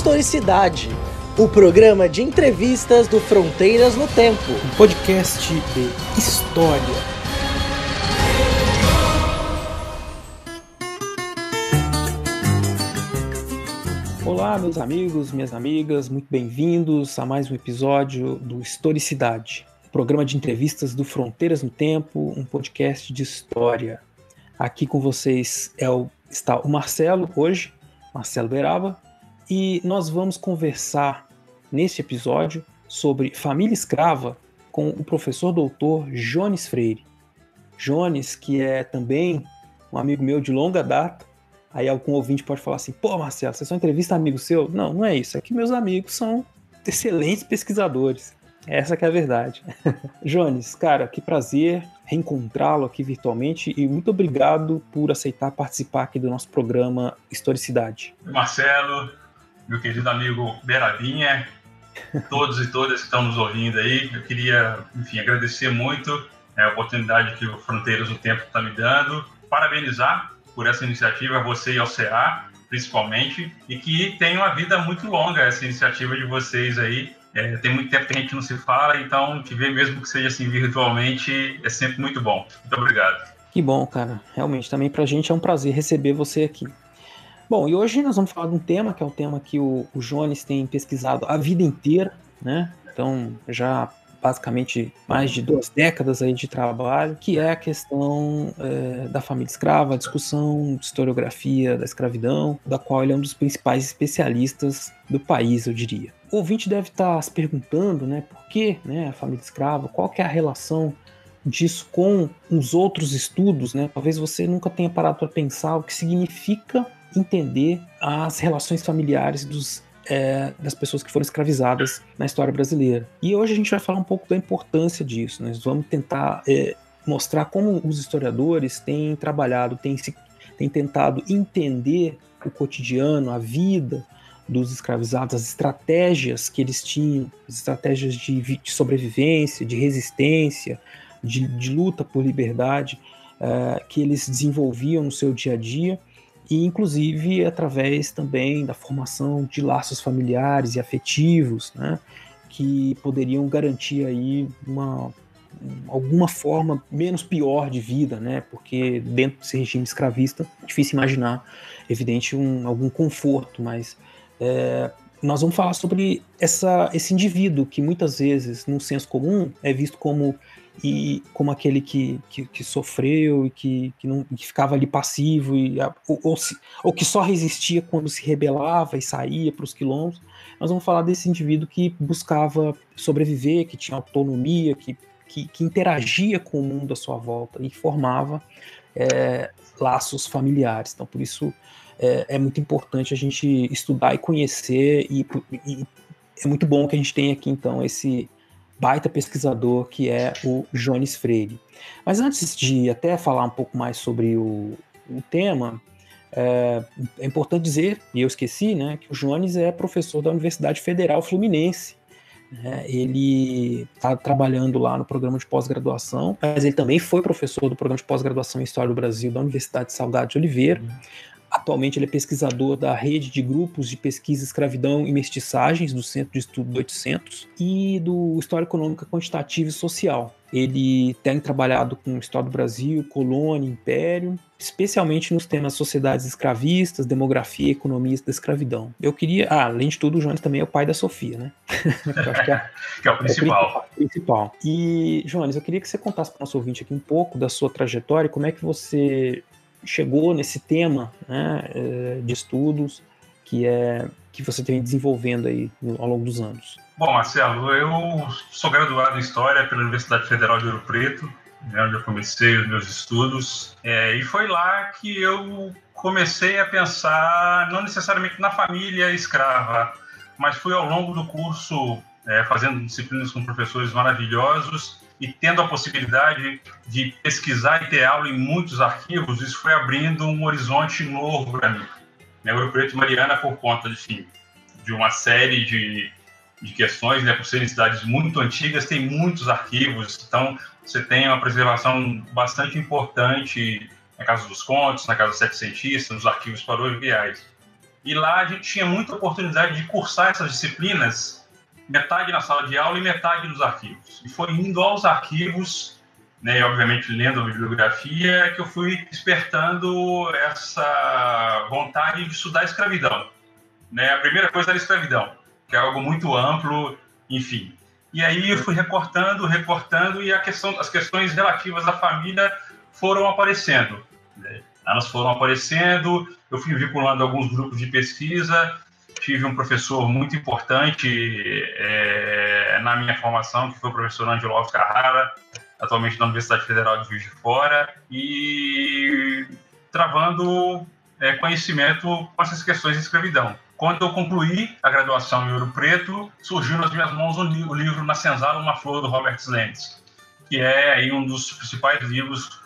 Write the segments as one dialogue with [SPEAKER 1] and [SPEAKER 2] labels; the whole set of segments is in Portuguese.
[SPEAKER 1] Historicidade, o programa de entrevistas do Fronteiras no Tempo.
[SPEAKER 2] Um podcast de história. Olá, meus amigos, minhas amigas, muito bem-vindos a mais um episódio do Historicidade, programa de entrevistas do Fronteiras no Tempo, um podcast de história. Aqui com vocês é o, está o Marcelo hoje, Marcelo Beraba, e nós vamos conversar neste episódio sobre família escrava com o professor doutor Jones Freire. Jones, que é também um amigo meu de longa data. Aí algum ouvinte pode falar assim: pô, Marcelo, você só entrevista amigo seu? Não, não é isso. É que meus amigos são excelentes pesquisadores. Essa que é a verdade. Jones, cara, que prazer reencontrá-lo aqui virtualmente e muito obrigado por aceitar participar aqui do nosso programa Historicidade.
[SPEAKER 3] Marcelo, meu querido amigo Berabinha, todos e todas que estão nos ouvindo aí. Eu queria, enfim, agradecer muito é, a oportunidade que o Fronteiras do Tempo está me dando, parabenizar por essa iniciativa, você e ao CA, principalmente, e que tem uma vida muito longa essa iniciativa de vocês aí. É, tem muito tempo que a gente não se fala, então te ver mesmo que seja assim virtualmente é sempre muito bom. Muito obrigado.
[SPEAKER 2] Que bom, cara. Realmente, também para a gente é um prazer receber você aqui. Bom, e hoje nós vamos falar de um tema que é um tema que o, o Jones tem pesquisado a vida inteira, né? Então, já basicamente mais de duas décadas aí de trabalho, que é a questão é, da família escrava, a discussão de historiografia da escravidão, da qual ele é um dos principais especialistas do país, eu diria. O ouvinte deve estar se perguntando, né, por que né, a família escrava, qual que é a relação disso com os outros estudos, né? Talvez você nunca tenha parado para pensar o que significa entender as relações familiares dos, é, das pessoas que foram escravizadas na história brasileira. E hoje a gente vai falar um pouco da importância disso. Nós vamos tentar é, mostrar como os historiadores têm trabalhado, têm, se, têm tentado entender o cotidiano, a vida dos escravizados, as estratégias que eles tinham, as estratégias de, de sobrevivência, de resistência, de, de luta por liberdade uh, que eles desenvolviam no seu dia a dia e inclusive através também da formação de laços familiares e afetivos, né, que poderiam garantir aí uma alguma forma menos pior de vida, né, porque dentro desse regime escravista é difícil imaginar, evidente, um, algum conforto, mas é, nós vamos falar sobre essa, esse indivíduo que muitas vezes, no senso comum, é visto como e como aquele que, que, que sofreu e que, que, não, que ficava ali passivo e, ou, ou, se, ou que só resistia quando se rebelava e saía para os quilombos. Nós vamos falar desse indivíduo que buscava sobreviver, que tinha autonomia, que, que, que interagia com o mundo à sua volta e formava é, laços familiares. Então, por isso é, é, muito importante a gente estudar e conhecer e, e é muito bom que a gente tenha aqui então esse baita pesquisador que é o Jones Freire. Mas antes de até falar um pouco mais sobre o, o tema, é, é, importante dizer, e eu esqueci, né, que o Jones é professor da Universidade Federal Fluminense. Né, ele está trabalhando lá no programa de pós-graduação, mas ele também foi professor do programa de pós-graduação em História do Brasil da Universidade Salgado de Oliveira. Uhum. Atualmente ele é pesquisador da rede de grupos de pesquisa escravidão e mestiçagens do Centro de Estudo do 800 e do História Econômica Quantitativa e Social. Ele tem trabalhado com História do Brasil, Colônia, Império, especialmente nos temas sociedades escravistas, demografia e economia da escravidão. Eu queria, ah, além de tudo, o Jones também é o pai da Sofia, né?
[SPEAKER 3] que, é, que é o principal.
[SPEAKER 2] É o principal. E, Jones, eu queria que você contasse para o nosso ouvinte aqui um pouco da sua trajetória, como é que você chegou nesse tema né, eh, de estudos que é que você tem desenvolvendo aí ao longo dos anos?
[SPEAKER 3] Bom, Marcelo, eu sou graduado em História pela Universidade Federal de Ouro Preto, né, onde eu comecei os meus estudos, é, e foi lá que eu comecei a pensar, não necessariamente na família escrava, mas foi ao longo do curso, é, fazendo disciplinas com professores maravilhosos, e tendo a possibilidade de pesquisar e ter aula em muitos arquivos, isso foi abrindo um horizonte novo para mim. Né, Ouro Preto e Mariana, por conta enfim, de uma série de, de questões, né, por serem cidades muito antigas, tem muitos arquivos, então você tem uma preservação bastante importante na Casa dos Contos, na Casa Sete Cientistas, nos arquivos paroviais. E lá a gente tinha muita oportunidade de cursar essas disciplinas, metade na sala de aula e metade nos arquivos. E foi indo aos arquivos, né, e obviamente lendo a bibliografia, que eu fui despertando essa vontade de estudar a escravidão. Né? A primeira coisa era a escravidão, que é algo muito amplo, enfim. E aí eu fui recortando, recortando, e a questão, as questões relativas à família foram aparecendo. Né? Elas foram aparecendo, eu fui vinculando alguns grupos de pesquisa, tive um professor muito importante é, na minha formação, que foi o professor Angelo Alves Carrara, atualmente na Universidade Federal de Juiz de Fora, e travando é, conhecimento com essas questões de escravidão. Quando eu concluí a graduação em Ouro Preto, surgiu nas minhas mãos o livro Na Senzala, Uma Flor, do Robert Lenz, que é aí um dos principais livros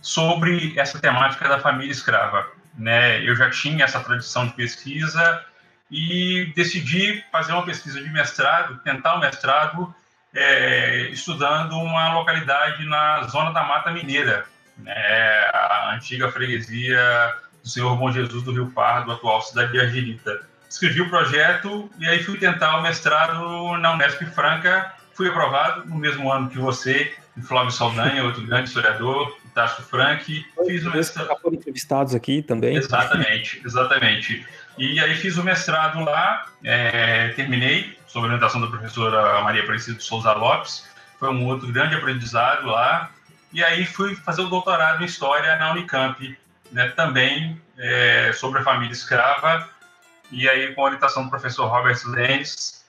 [SPEAKER 3] sobre essa temática da família escrava. Né? Eu já tinha essa tradição de pesquisa e decidi fazer uma pesquisa de mestrado, tentar o um mestrado, é, estudando uma localidade na zona da Mata Mineira, né? a antiga freguesia do Senhor Bom Jesus do Rio Pardo, atual cidade de Argirita. Escrevi o projeto e aí fui tentar o mestrado na Unesp Franca. Fui aprovado no mesmo ano que você, Flávio Saldanha, outro grande historiador, Tasso Frank.
[SPEAKER 2] Fiz o mestrado. foram entrevistados aqui também.
[SPEAKER 3] Exatamente, exatamente. E aí fiz o mestrado lá, é, terminei, sob orientação da professora Maria Aparecida Souza Lopes. Foi um outro grande aprendizado lá. E aí fui fazer o doutorado em História na Unicamp, né, também é, sobre a família escrava, e aí com a orientação do professor Robert Lenz,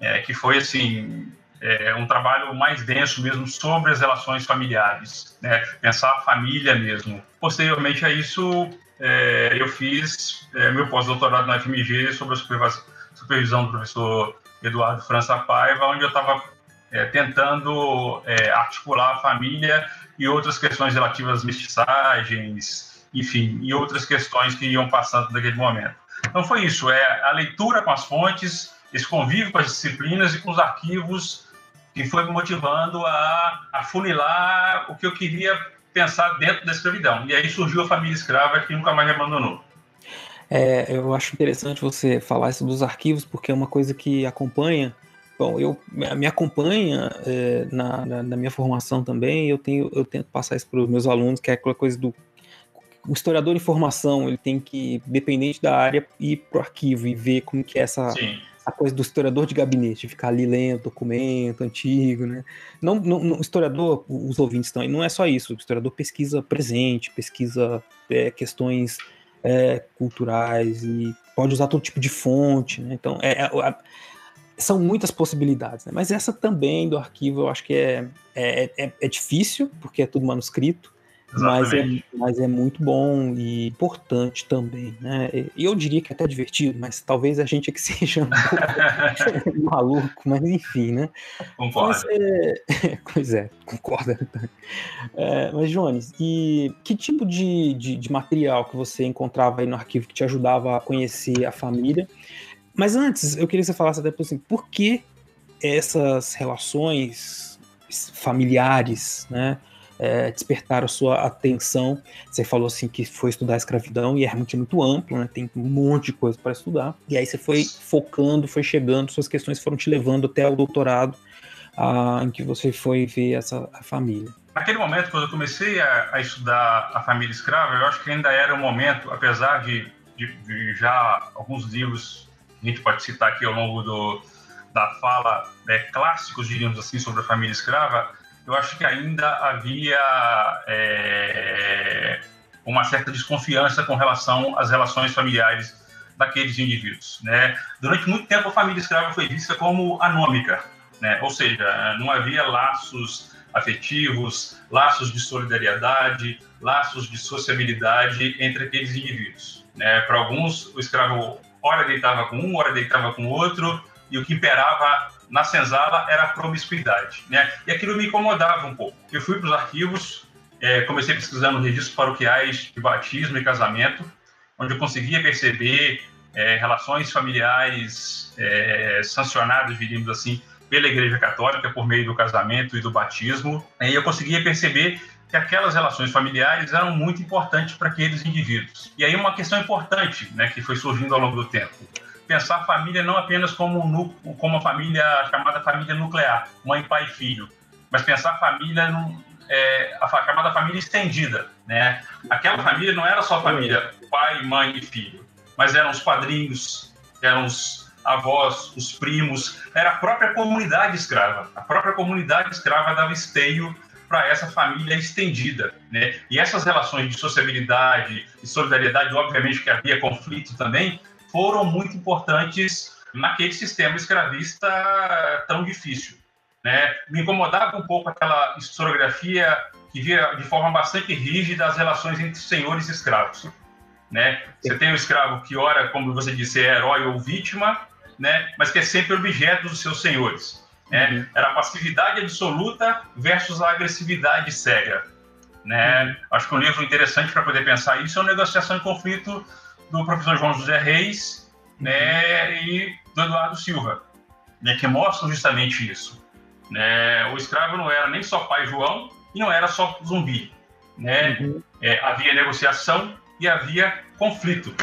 [SPEAKER 3] é, que foi assim é, um trabalho mais denso mesmo sobre as relações familiares, né, pensar a família mesmo. Posteriormente a isso, é, eu fiz é, meu pós-doutorado na FMG sobre a supervisão do professor Eduardo França Paiva, onde eu estava é, tentando articular a família e outras questões relativas às mestiçagens, enfim, e outras questões que iam passando naquele momento. Então foi isso, é a leitura com as fontes, esse convívio com as disciplinas e com os arquivos que foi me motivando a, a funilar o que eu queria pensar dentro da escravidão. E aí surgiu a família escrava que nunca mais abandonou.
[SPEAKER 2] É, eu acho interessante você falar isso dos arquivos, porque é uma coisa que acompanha. Bom, eu me acompanha é, na, na, na, minha formação também. Eu tenho, eu tento passar isso para os meus alunos, que é aquela coisa do o historiador de formação ele tem que, dependente da área, ir pro arquivo e ver como que é essa, a coisa do historiador de gabinete, ficar ali lendo documento antigo, né? Não, não, historiador, os ouvintes estão aí, não é só isso. O historiador pesquisa presente, pesquisa é, questões é, culturais e pode usar todo tipo de fonte, né? Então, é, é, são muitas possibilidades, né? Mas essa também do arquivo eu acho que é, é, é, é difícil, porque é tudo manuscrito, mas é, mas é muito bom e importante também, né? E eu diria que é até divertido, mas talvez a gente é que seja um pouco maluco, mas enfim, né?
[SPEAKER 3] Concordo.
[SPEAKER 2] É... pois é, concorda. É, mas, Jones, e que tipo de, de, de material que você encontrava aí no arquivo que te ajudava a conhecer a família? Mas antes, eu queria que você falasse até assim, por que essas relações familiares, né? É, despertaram sua atenção. Você falou assim que foi estudar a escravidão e é realmente muito amplo, né? Tem um monte de coisa para estudar. E aí você foi focando, foi chegando, suas questões foram te levando até o doutorado, ah, em que você foi ver essa família.
[SPEAKER 3] Naquele momento, quando eu comecei a, a, estudar a família escrava, eu acho que ainda era um momento, apesar de, de, de já alguns livros que a gente pode citar aqui ao longo do, da fala, né, clássicos, diríamos assim, sobre a família escrava, eu acho que ainda havia é, uma certa desconfiança com relação às relações familiares daqueles indivíduos. Né? Durante muito tempo, a família escrava foi vista como anômica, né? ou seja, não havia laços afetivos, laços de solidariedade, laços de sociabilidade entre aqueles indivíduos. Né? Para alguns, o escravo ora deitava com um, ora deitava com outro, e o que imperava na senzala era a promiscuidade, né? E aquilo me incomodava um pouco. Eu fui para os arquivos, é, comecei pesquisando registros paroquiais de batismo e casamento, onde eu conseguia perceber é, relações familiares é, sancionadas, diríamos assim, pela Igreja Católica por meio do casamento e do batismo, e eu conseguia perceber que aquelas relações familiares eram muito importantes para aqueles indivíduos. E aí uma questão importante, né, que foi surgindo ao longo do tempo, pensar a família não apenas como um, como uma família chamada família nuclear, mãe, pai e filho, mas pensar a família é, a chamada família estendida, né? Aquela família não era só a família pai, mãe e filho, mas eram os padrinhos, eram os avós, os primos, era a própria comunidade escrava. A própria comunidade escrava dava esteio para essa família estendida, né? E essas relações de sociabilidade e solidariedade, obviamente que havia conflito também, foram muito importantes naquele sistema escravista tão difícil. Né? Me incomodava um pouco aquela historiografia que via de forma bastante rígida as relações entre senhores e escravos. Né? Você tem o escravo que, ora, como você disse, é herói ou vítima, né? mas que é sempre objeto dos seus senhores. Né? Uhum. Era a passividade absoluta versus a agressividade cega. Né? Uhum. Acho que um livro interessante para poder pensar isso é o Negociação e Conflito do professor João José Reis né? Uhum. e do Eduardo Silva, né? que mostram justamente isso. Né? O escravo não era nem só pai João e não era só zumbi. Né? Uhum. É, havia negociação e havia conflito.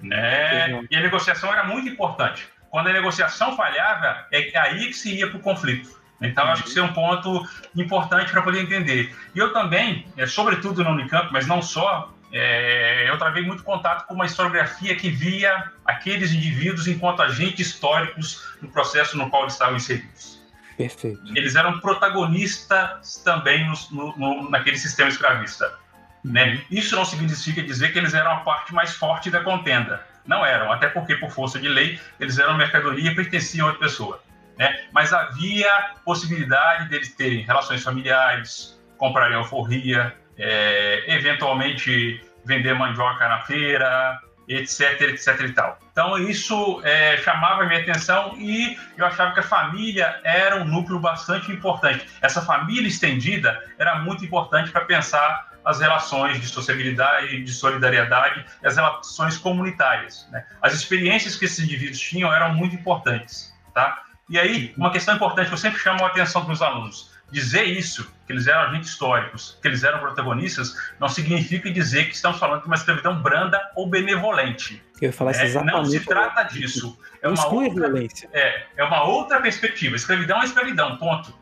[SPEAKER 3] Né? Uhum. E a negociação era muito importante. Quando a negociação falhava, é aí que se ia para o conflito. Então, acho que isso é um ponto importante para poder entender. E eu também, é, sobretudo no Unicamp, mas não só, é, eu travei muito contato com uma historiografia que via aqueles indivíduos enquanto agentes históricos no processo no qual eles estavam inseridos.
[SPEAKER 2] Perfeito.
[SPEAKER 3] Eles eram protagonistas também no, no, naquele sistema escravista. Né? Isso não significa dizer que eles eram a parte mais forte da contenda. Não eram, até porque, por força de lei, eles eram mercadoria e pertenciam a outra pessoa. Né? Mas havia possibilidade deles terem relações familiares, comprarem alforria, é, eventualmente vender mandioca na feira, etc, etc e tal. Então isso é, chamava a minha atenção e eu achava que a família era um núcleo bastante importante. Essa família estendida era muito importante para pensar as relações de sociabilidade, de solidariedade as relações comunitárias. Né? As experiências que esses indivíduos tinham eram muito importantes. Tá? E aí, uma questão importante que eu sempre chamo a atenção para os alunos: dizer isso, que eles eram agentes históricos, que eles eram protagonistas, não significa dizer que estamos falando de uma escravidão branda ou benevolente.
[SPEAKER 2] Eu ia falar
[SPEAKER 3] é,
[SPEAKER 2] exatamente.
[SPEAKER 3] Não se trata disso. É uma, outra,
[SPEAKER 2] violência.
[SPEAKER 3] É, é uma outra perspectiva. Escravidão é escravidão, ponto.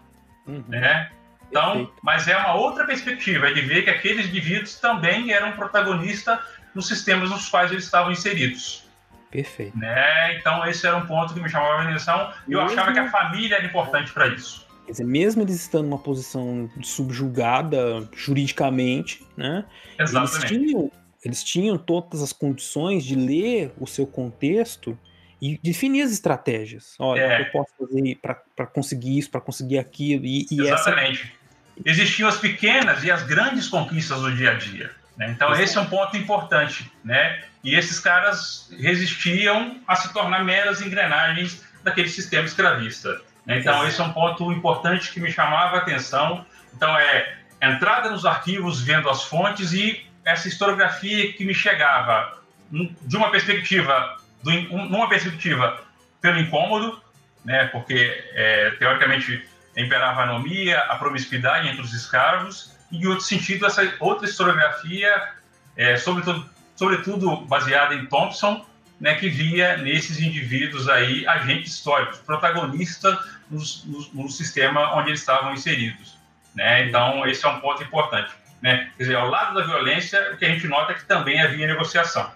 [SPEAKER 3] Uhum. Né? Então, Perfeito. mas é uma outra perspectiva, é de ver que aqueles indivíduos também eram protagonistas nos sistemas nos quais eles estavam inseridos.
[SPEAKER 2] Perfeito.
[SPEAKER 3] Né? Então, esse era um ponto que me chamava a atenção e eu achava que a família era importante para isso.
[SPEAKER 2] Quer dizer, mesmo eles estando numa posição subjugada juridicamente, né?
[SPEAKER 3] Exatamente.
[SPEAKER 2] Eles tinham, eles tinham todas as condições de ler o seu contexto e definir as estratégias. Olha, é. eu posso fazer para conseguir isso, para conseguir aquilo. E, e
[SPEAKER 3] Exatamente. Essa... Existiam as pequenas e as grandes conquistas do dia a dia. Né? Então, esse é um ponto importante. Né? E esses caras resistiam a se tornar meras engrenagens daquele sistema escravista. Então, esse é um ponto importante que me chamava a atenção. Então, é entrada nos arquivos, vendo as fontes e essa historiografia que me chegava de uma perspectiva do, numa perspectiva pelo incômodo, né, porque é, teoricamente imperava a anomia, a promiscuidade entre os escravos, e em outro sentido essa outra historiografia, é, sobretudo, sobretudo baseada em Thompson, né, que via nesses indivíduos aí agentes históricos, protagonistas no, no, no sistema onde eles estavam inseridos. Né? Então, esse é um ponto importante. Né? Quer dizer, ao lado da violência, o que a gente nota é que também havia negociação.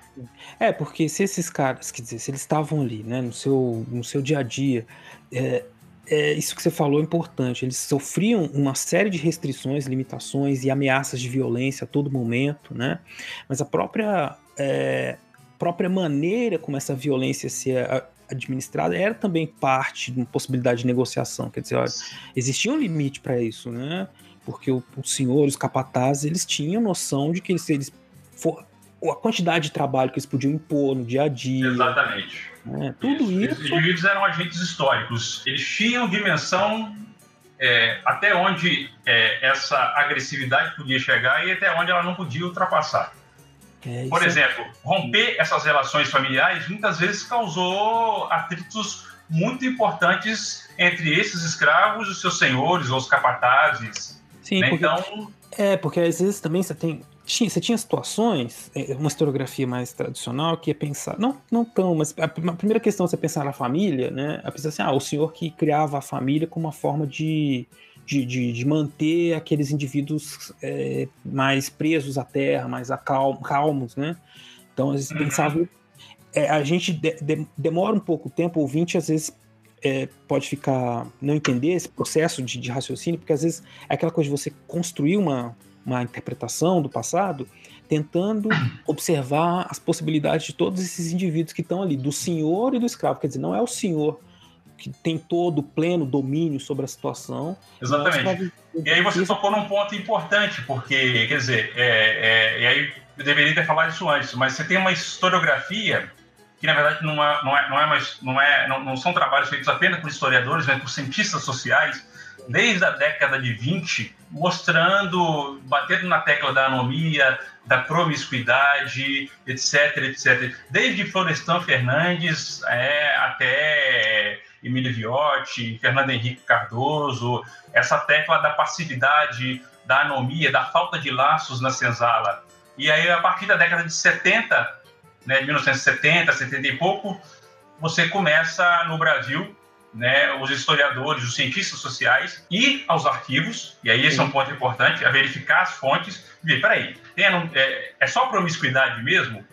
[SPEAKER 2] É, porque se esses caras, quer dizer, se eles estavam ali, né, no seu, no seu dia a dia, é, é, isso que você falou é importante. Eles sofriam uma série de restrições, limitações e ameaças de violência a todo momento, né? Mas a própria, é, própria maneira como essa violência se administrada era também parte de uma possibilidade de negociação. Quer dizer, olha, existia um limite para isso, né? Porque o, o senhor, os capatazes, eles tinham noção de que se eles for, a quantidade de trabalho que eles podiam impor no dia a dia.
[SPEAKER 3] Exatamente.
[SPEAKER 2] Né? Tudo isso. isso.
[SPEAKER 3] Os indivíduos eram agentes históricos. Eles tinham dimensão é, até onde é, essa agressividade podia chegar e até onde ela não podia ultrapassar. É, Por exemplo, romper essas relações familiares muitas vezes causou atritos muito importantes entre esses escravos e os seus senhores ou os capatazes.
[SPEAKER 2] Sim, né? porque, então. É, porque às vezes também você tem. Tinha, você tinha situações, é, uma historiografia mais tradicional, que é pensar. Não, não tão, mas a, primeira questão é você pensar na família, né? A pensar assim, ah, o senhor que criava a família como uma forma de. De, de, de manter aqueles indivíduos é, mais presos à terra, mais acalm, calmos, né? Então, às vezes, uhum. pensava. É, a gente de, de, demora um pouco tempo, o ouvinte às vezes é, pode ficar não entender esse processo de, de, raciocínio, porque às vezes é aquela coisa de você construir uma, uma interpretação do passado, tentando observar as possibilidades de todos esses indivíduos que estão ali, do senhor e do escravo. Quer dizer, não é o senhor que tem todo o pleno domínio sobre a situação.
[SPEAKER 3] Exatamente. E aí você tocou num ponto importante, porque, quer dizer, é, é, e aí eu deveria ter falado isso antes, mas você tem uma historiografia que na verdade não é, não é, não é mais, não, é, não, não são trabalhos feitos apenas por historiadores, mas por cientistas sociais, desde a década de 20, mostrando, batendo na tecla da anomia, da promiscuidade, etc, etc. Desde Florestan Fernandes é, até Emílio Viotti, Fernando Henrique Cardoso, essa tecla da passividade, da anomia, da falta de laços na senzala. E aí, a partir da década de 70, né, 1970, 70 e pouco, você começa no Brasil, né, os historiadores, os cientistas sociais, ir aos arquivos, e aí esse Sim. é um ponto importante, a verificar as fontes, e ver, peraí, tem, é, é só promiscuidade mesmo?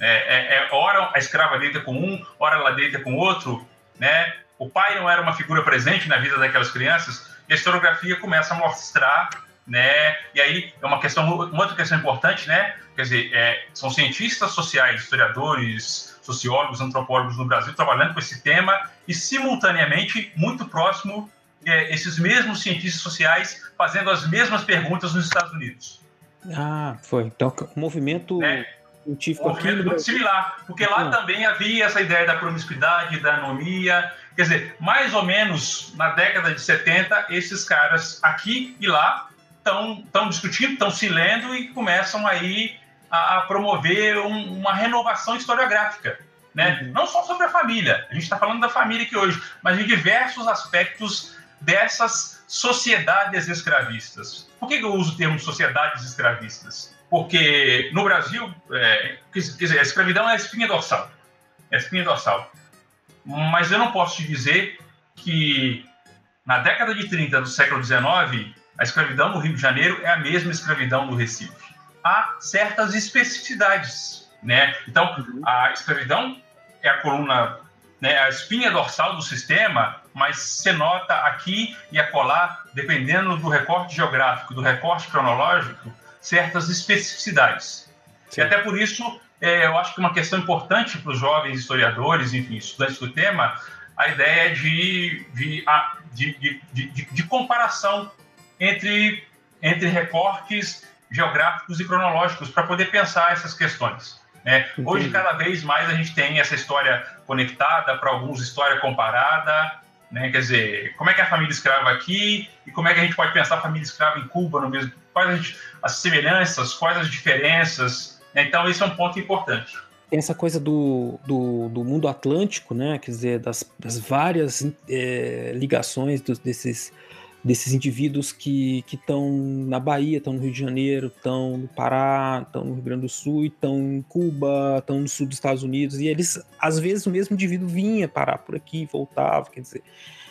[SPEAKER 3] É, é, é, ora a escrava deita com um, ora ela deita com outro, né? O pai não era uma figura presente na vida daquelas crianças, e a historiografia começa a mostrar né? E aí é uma questão, uma outra questão importante, né? Quer dizer, é, são cientistas sociais, historiadores, sociólogos, antropólogos no Brasil trabalhando com esse tema e simultaneamente muito próximo é, esses mesmos cientistas sociais fazendo as mesmas perguntas nos Estados Unidos.
[SPEAKER 2] Ah, foi. Então, o movimento
[SPEAKER 3] né? Um movimento muito similar, porque lá ah. também havia essa ideia da promiscuidade, da anomia. Quer dizer, mais ou menos na década de 70, esses caras aqui e lá estão discutindo, estão se lendo e começam aí a, a promover um, uma renovação historiográfica. Né? Uhum. Não só sobre a família, a gente está falando da família aqui hoje, mas em diversos aspectos dessas sociedades escravistas. Por que eu uso o termo sociedades escravistas? Porque no Brasil, é, quer dizer, a escravidão é a espinha dorsal. É a espinha dorsal. Mas eu não posso te dizer que na década de 30 do século XIX, a escravidão no Rio de Janeiro é a mesma escravidão no Recife. Há certas especificidades, né? Então, uhum. a escravidão é a coluna, né, a espinha dorsal do sistema, mas se nota aqui e acolá, dependendo do recorte geográfico, do recorte cronológico, certas especificidades. Sim. E até por isso, é, eu acho que uma questão importante para os jovens historiadores, enfim, estudantes do tema, a ideia de, de, de, de, de comparação entre, entre recortes geográficos e cronológicos para poder pensar essas questões. Né? Hoje, cada vez mais, a gente tem essa história conectada, para alguns, história comparada. Né? Quer dizer, como é que é a família escrava aqui e como é que a gente pode pensar a família escrava em Cuba no mesmo. Quais as semelhanças, quais as diferenças. Né? Então, esse é um ponto importante.
[SPEAKER 2] Tem essa coisa do, do, do mundo atlântico, né? quer dizer, das, das várias é, ligações dos, desses desses indivíduos que estão na Bahia, estão no Rio de Janeiro, estão no Pará, estão no Rio Grande do Sul, estão em Cuba, estão no sul dos Estados Unidos, e eles, às vezes, o mesmo indivíduo vinha parar por aqui, voltava, quer dizer,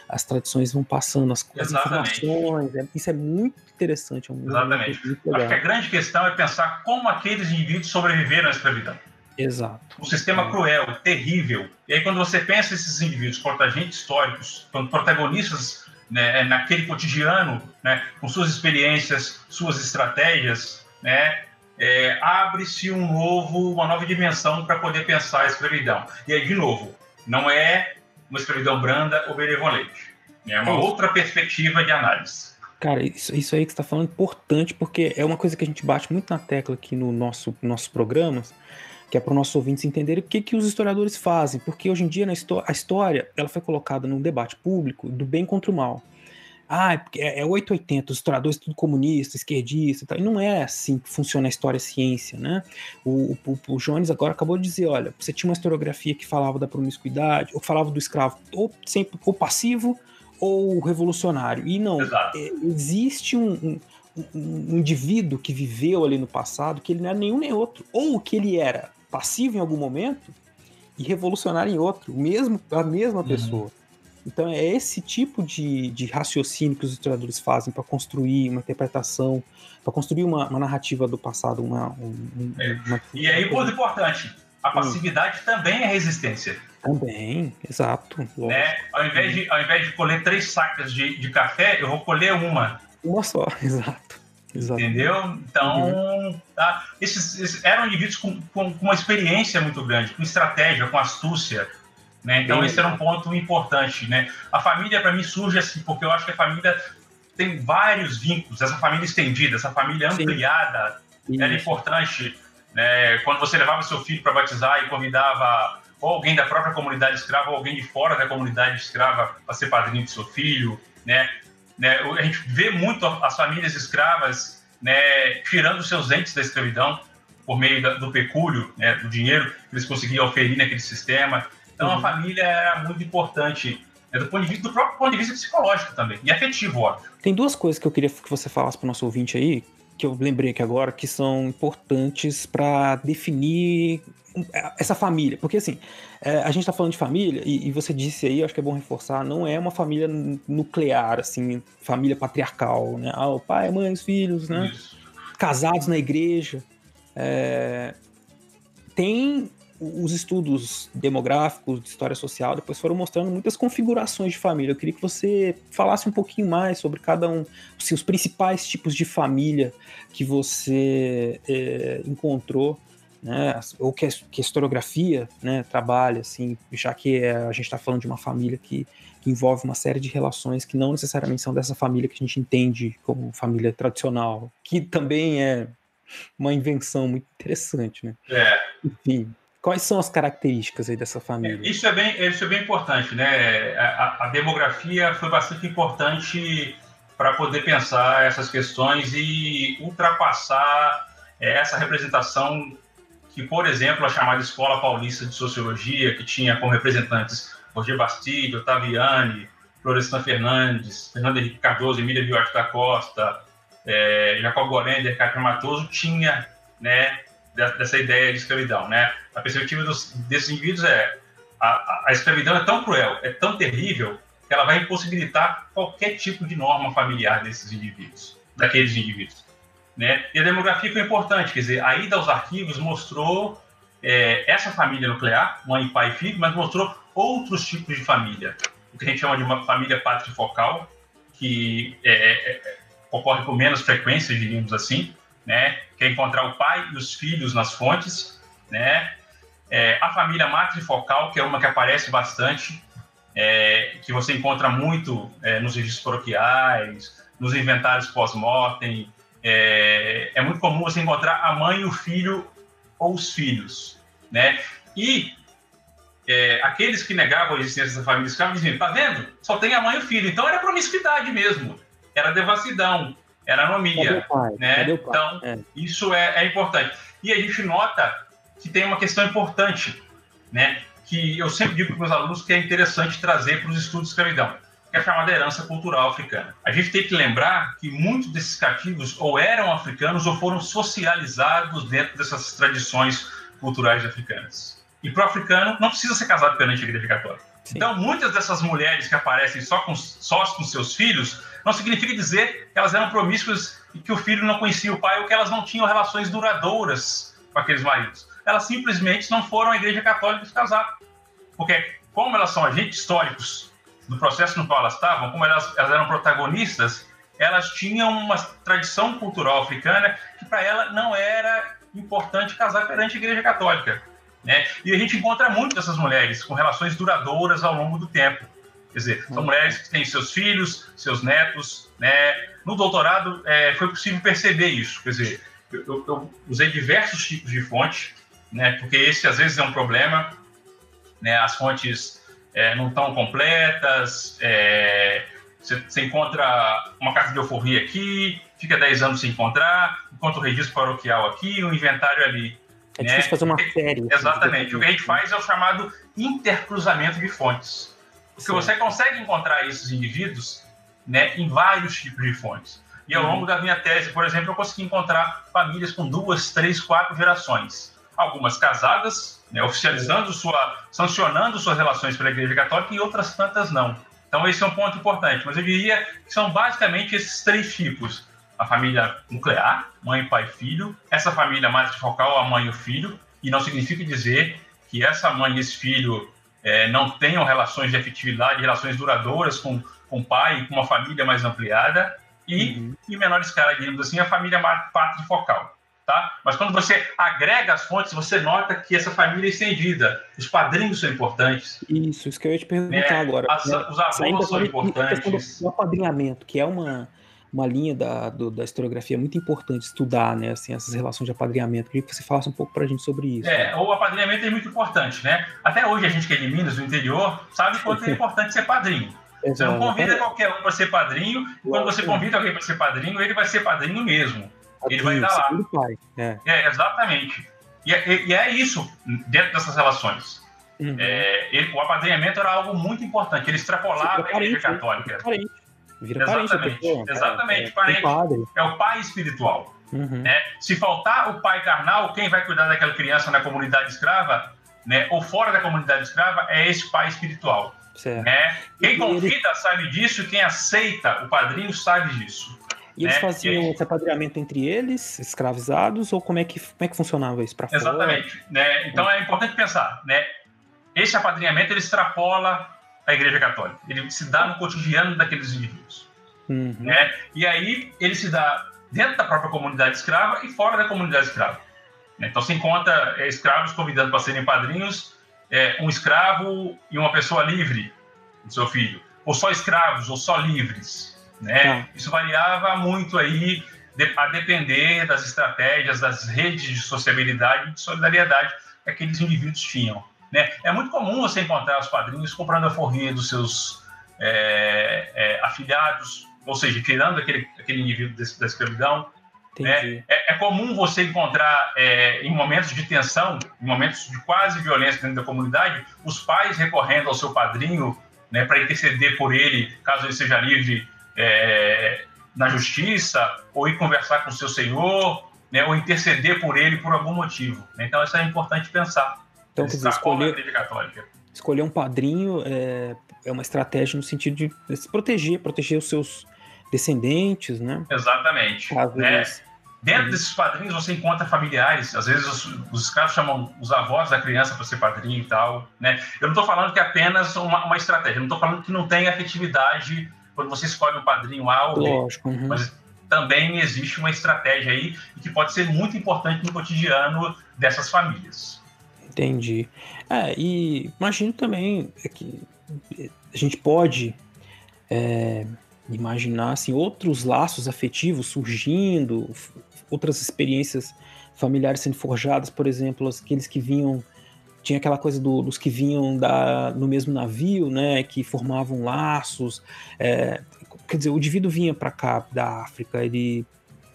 [SPEAKER 2] as tradições vão passando, as, as informações, é, isso é muito interessante. É um
[SPEAKER 3] Exatamente. Muito Acho que a grande questão é pensar como aqueles indivíduos sobreviveram à escravidão.
[SPEAKER 2] Exato.
[SPEAKER 3] Um sistema é. cruel, terrível. E aí, quando você pensa esses indivíduos agentes históricos, protagonistas né, naquele cotidiano, né, com suas experiências, suas estratégias, né, é, abre-se um novo, uma nova dimensão para poder pensar a escravidão. E aí, de novo, não é uma escravidão branda ou benevolente. É uma é outra perspectiva de análise.
[SPEAKER 2] Cara, isso, isso aí que você está falando é importante, porque é uma coisa que a gente bate muito na tecla aqui no nosso nossos programas, que é para os nossos ouvintes entenderem o que, que os historiadores fazem, porque hoje em dia na a história ela foi colocada num debate público do bem contra o mal. ah, é, é 880, os historiadores tudo comunista, esquerdista e tal. E não é assim que funciona a história e a ciência, né? O, o, o, Jones agora acabou de dizer, olha, você tinha uma historiografia que falava da promiscuidade, ou falava do escravo ou sempre ou passivo ou revolucionário. E não, é, existe um, um, um, indivíduo que viveu ali no passado que ele não era nenhum nem outro. Ou que ele era passivo em algum momento e revolucionário em outro, mesmo a mesma uhum. pessoa. Então é esse tipo de, de raciocínio que os historiadores fazem para construir uma interpretação, para construir uma, uma, narrativa do passado. Uma, um,
[SPEAKER 3] é. uma, e aí, ponto importante, a passividade hum. também é resistência.
[SPEAKER 2] Também, exato.
[SPEAKER 3] Né? Ao, invés de, ao invés de colher três sacas de, de café, eu vou colher uma.
[SPEAKER 2] Uma só, exato.
[SPEAKER 3] Exato. Entendeu? Então, uhum. tá, esses, esses, eram indivíduos com, com, com, uma experiência muito grande, com estratégia, com astúcia. Né? Então, esse era um ponto importante. Né? A família, para mim, surge assim, porque eu acho que a família tem vários vínculos. Essa família estendida, essa família ampliada, Sim. era importante. Né? Quando você levava seu filho para batizar e convidava ou alguém da própria comunidade escrava ou alguém de fora da comunidade escrava para ser padrinho do seu filho, né? Né? A gente vê muito as famílias escravas né, tirando seus entes da escravidão por meio do pecúlio, né, do dinheiro que eles conseguiam oferir naquele sistema. Então, uhum. a família era muito importante né, do, ponto de vista, do próprio ponto de vista psicológico também, e afetivo, óbvio.
[SPEAKER 2] Tem duas coisas que eu queria que você falasse para o nosso ouvinte aí, que eu lembrei aqui agora, que são importantes para definir essa família. Porque, assim, é, a gente está falando de família, e, e, você disse aí, acho que é bom reforçar, não é uma família nuclear, assim, família patriarcal, né? Ah, o pai, a mãe, os filhos, né? Isso. Casados na igreja. É, tem os estudos demográficos, de história social, depois foram mostrando muitas configurações de família. Eu queria que você falasse um pouquinho mais sobre cada um, assim, os principais tipos de família que você é, encontrou, né, ou que a, que a historiografia né, trabalha, assim, já que é, a gente está falando de uma família que, que, envolve uma série de relações que não necessariamente são dessa família que a gente entende como família tradicional, que também é uma invenção muito interessante, né?
[SPEAKER 3] É.
[SPEAKER 2] Enfim, Quais são as características aí dessa família?
[SPEAKER 3] Isso é bem, isso é bem importante, né? A, a demografia foi bastante importante para poder pensar essas questões e ultrapassar é, essa representação que, por exemplo, a chamada Escola Paulista de Sociologia, que tinha como representantes Roger Bastide, Otaviani, Florestan Fernandes, Fernando Henrique Cardoso, Emília Duarte da Costa, é, Jacob Gorender, Cátia Matoso, tinha né, dessa ideia de escravidão, né? A perspectiva dos, desses indivíduos é a, a, escravidão é tão cruel, é tão terrível que ela vai impossibilitar qualquer tipo de norma familiar desses indivíduos, daqueles indivíduos, né? E a demografia foi importante, quer dizer, a ida aos arquivos mostrou é, essa família nuclear, mãe, pai e filho, mas mostrou outros tipos de família, o que a gente chama de uma família patrifocal, que é, é, é ocorre com menos frequência, diríamos assim, né? Que é encontrar o pai e os filhos nas fontes, né? É, a família matrifocal, que é uma que aparece bastante, é, que você encontra muito é, nos registros paroquiais, nos inventários pós-mortem. É, é, muito comum você encontrar a mãe, o filho ou os filhos, né? E é, aqueles que negavam a existência dessa família escrava diziam, tá vendo? Só tem a mãe e o filho. Então era promiscuidade mesmo, era devassidão era anomia. Né? Então, é. isso é, é, importante. E a gente nota que tem uma questão importante, né? que eu sempre digo para os meus alunos que é interessante trazer para os estudos de escravidão, que é a chamada herança cultural africana. A gente tem que lembrar que muitos desses cativos ou eram africanos ou foram socializados dentro dessas tradições culturais africanas. E para o africano, não precisa ser casado perante a igreja católica. Sim. Então, muitas dessas mulheres que aparecem só com, só com seus filhos não significa dizer que elas eram promíscuas e que o filho não conhecia o pai ou que elas não tinham relações duradouras com aqueles maridos. Elas simplesmente não foram à Igreja Católica se casar. Porque, como elas são agentes históricos do processo no qual elas estavam, como elas, elas eram protagonistas, elas tinham uma tradição cultural africana que para ela não era importante casar perante a Igreja Católica. Né? E a gente encontra muito dessas mulheres com relações duradouras ao longo do tempo. Quer dizer, são mulheres que têm seus filhos, seus netos, né? No doutorado é, foi possível perceber isso. Quer dizer, eu, eu, eu, usei diversos tipos de fonte, né? Porque esse às vezes é um problema, né? As fontes é, não estão completas, é, Você, você encontra uma carta de alforria aqui, fica 10 anos sem encontrar, encontra o registro paroquial aqui, o inventário ali.
[SPEAKER 2] É né? difícil fazer uma série.
[SPEAKER 3] Assim, Exatamente. O que a gente faz é o chamado intercruzamento de fontes. Porque Sim. você consegue encontrar esses indivíduos né, em vários tipos de fontes. E ao uhum. longo da minha tese, por exemplo, eu consegui encontrar famílias com duas, três, quatro gerações. Algumas casadas, né, oficializando sua, sancionando suas relações pela Igreja Católica e outras tantas não. Então esse é um ponto importante. Mas eu diria que são basicamente esses três tipos: a família nuclear, mãe, pai, filho. Essa família matrifocal, a mãe e o filho. E não significa dizer que essa mãe e esse filho é, não tenham relações de afetividade, relações duradouras com, com o pai, com uma família mais ampliada e, uhum. em menor escala, digamos assim, a família patrifocal. Tá? Mas quando você agrega as fontes, você nota que essa família é estendida. Os padrinhos são importantes.
[SPEAKER 2] Isso, isso que eu ia te perguntar
[SPEAKER 3] é,
[SPEAKER 2] agora.
[SPEAKER 3] As, né? Os avós são importantes.
[SPEAKER 2] O apadrinhamento, que é uma, uma linha da, do, da historiografia muito importante estudar, né? Assim, essas relações de apadrinhamento. Queria que você falasse um pouco para a gente sobre isso.
[SPEAKER 3] É, o apadrinhamento é muito importante, né? Até hoje a gente que é de Minas, do interior, sabe quanto é importante ser padrinho. Você não convida qualquer um para ser padrinho, quando você convida alguém para ser padrinho, ele vai ser padrinho mesmo. Ele vai estar lá. Pai. É. é exatamente. E é, e é, isso dentro dessas relações. Uhum. É, ele, o apadrinhamento era algo muito importante. Ele extrapolava a Igreja? Católica. Parente.
[SPEAKER 2] Vira
[SPEAKER 3] exatamente,
[SPEAKER 2] parente,
[SPEAKER 3] exatamente. É, parente. É o pai espiritual. Uhum. Né? Se faltar o pai carnal, quem vai cuidar daquela criança na comunidade escrava, né, ou fora da comunidade escrava, é esse pai espiritual. Né? Quem convida sabe disso, quem aceita o padrinho sabe disso.
[SPEAKER 2] E eles né? faziam esse apadrinhamento entre eles, escravizados, ou como é que, como é que funcionava isso para fora?
[SPEAKER 3] Exatamente. Né? Então é importante pensar, né? Esse apadrinhamento ele extrapola a Igreja Católica. Ele se dá no cotidiano daqueles indivíduos. Uhum. Né? E aí ele se dá dentro da própria comunidade escrava e fora da comunidade escrava. Então se encontra é, escravos convidando para serem padrinhos é, um escravo e uma pessoa livre, do seu filho, ou só escravos, ou só livres, né? Tá. Isso variava muito aí, a depender das estratégias, das redes de sociabilidade e de solidariedade que aqueles indivíduos tinham. Né? É muito comum você encontrar os padrinhos comprando a forrinha dos seus é, é, afiliados, ou seja, tirando aquele, aquele indivíduo da escravidão, é, é, é, comum você encontrar, é, em momentos de tensão, em momentos de quase violência dentro da comunidade, os pais recorrendo ao seu padrinho né, para interceder por ele, caso ele seja livre é, na justiça, ou ir conversar com o seu senhor, né, ou interceder por ele por algum motivo. Né? Então, isso é importante pensar.
[SPEAKER 2] Então, quer dizer, escolher, escolher um padrinho é, é uma estratégia no sentido de se proteger, proteger os seus descendentes, né?
[SPEAKER 3] Exatamente. Né? Dentro uhum. desses padrinhos você encontra familiares, às vezes os, os escravos chamam os avós da criança para ser padrinho e tal, né? Eu não estou falando que é apenas uma, uma estratégia, eu não estou falando que não tem afetividade quando você escolhe um padrinho A ou
[SPEAKER 2] Lógico, uhum.
[SPEAKER 3] mas também existe uma estratégia aí que pode ser muito importante no cotidiano dessas famílias.
[SPEAKER 2] Entendi. É, e imagino também que a gente pode é, imaginar assim, outros laços afetivos surgindo, outras experiências familiares sendo forjadas, por exemplo, aqueles que vinham tinha aquela coisa do, dos que vinham da, no mesmo navio, né, que formavam laços. É, quer dizer, o indivíduo vinha para cá da África, ele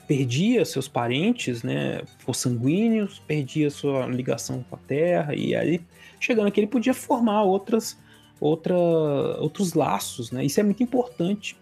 [SPEAKER 2] perdia seus parentes, né, sanguíneos, perdia sua ligação com a terra e aí chegando aqui ele podia formar outras, outra, outros laços, né? Isso é muito importante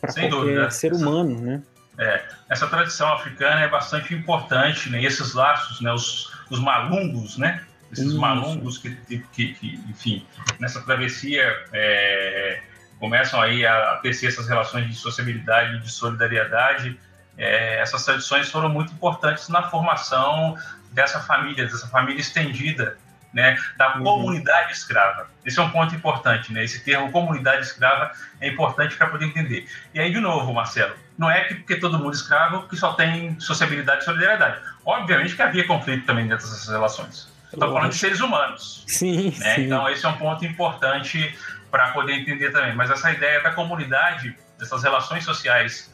[SPEAKER 2] para qualquer dúvida. ser humano, né?
[SPEAKER 3] É, essa tradição africana é bastante importante, né? E esses laços, né? Os, os malungos, né? Esses Isso. malungos que, que, que, enfim, nessa travessia é, começam aí a tecer essas relações de sociabilidade, de solidariedade. É, essas tradições foram muito importantes na formação dessa família, dessa família estendida né, da uhum. comunidade escrava. Esse é um ponto importante, né? Esse termo comunidade escrava é importante para poder entender. E aí, de novo, Marcelo, não é que porque todo mundo escravo que só tem sociabilidade e solidariedade. Obviamente que havia conflito também dentro dessas relações. Estou falando de seres humanos.
[SPEAKER 2] Sim,
[SPEAKER 3] né?
[SPEAKER 2] sim.
[SPEAKER 3] Então, esse é um ponto importante para poder entender também. Mas essa ideia da comunidade, dessas relações sociais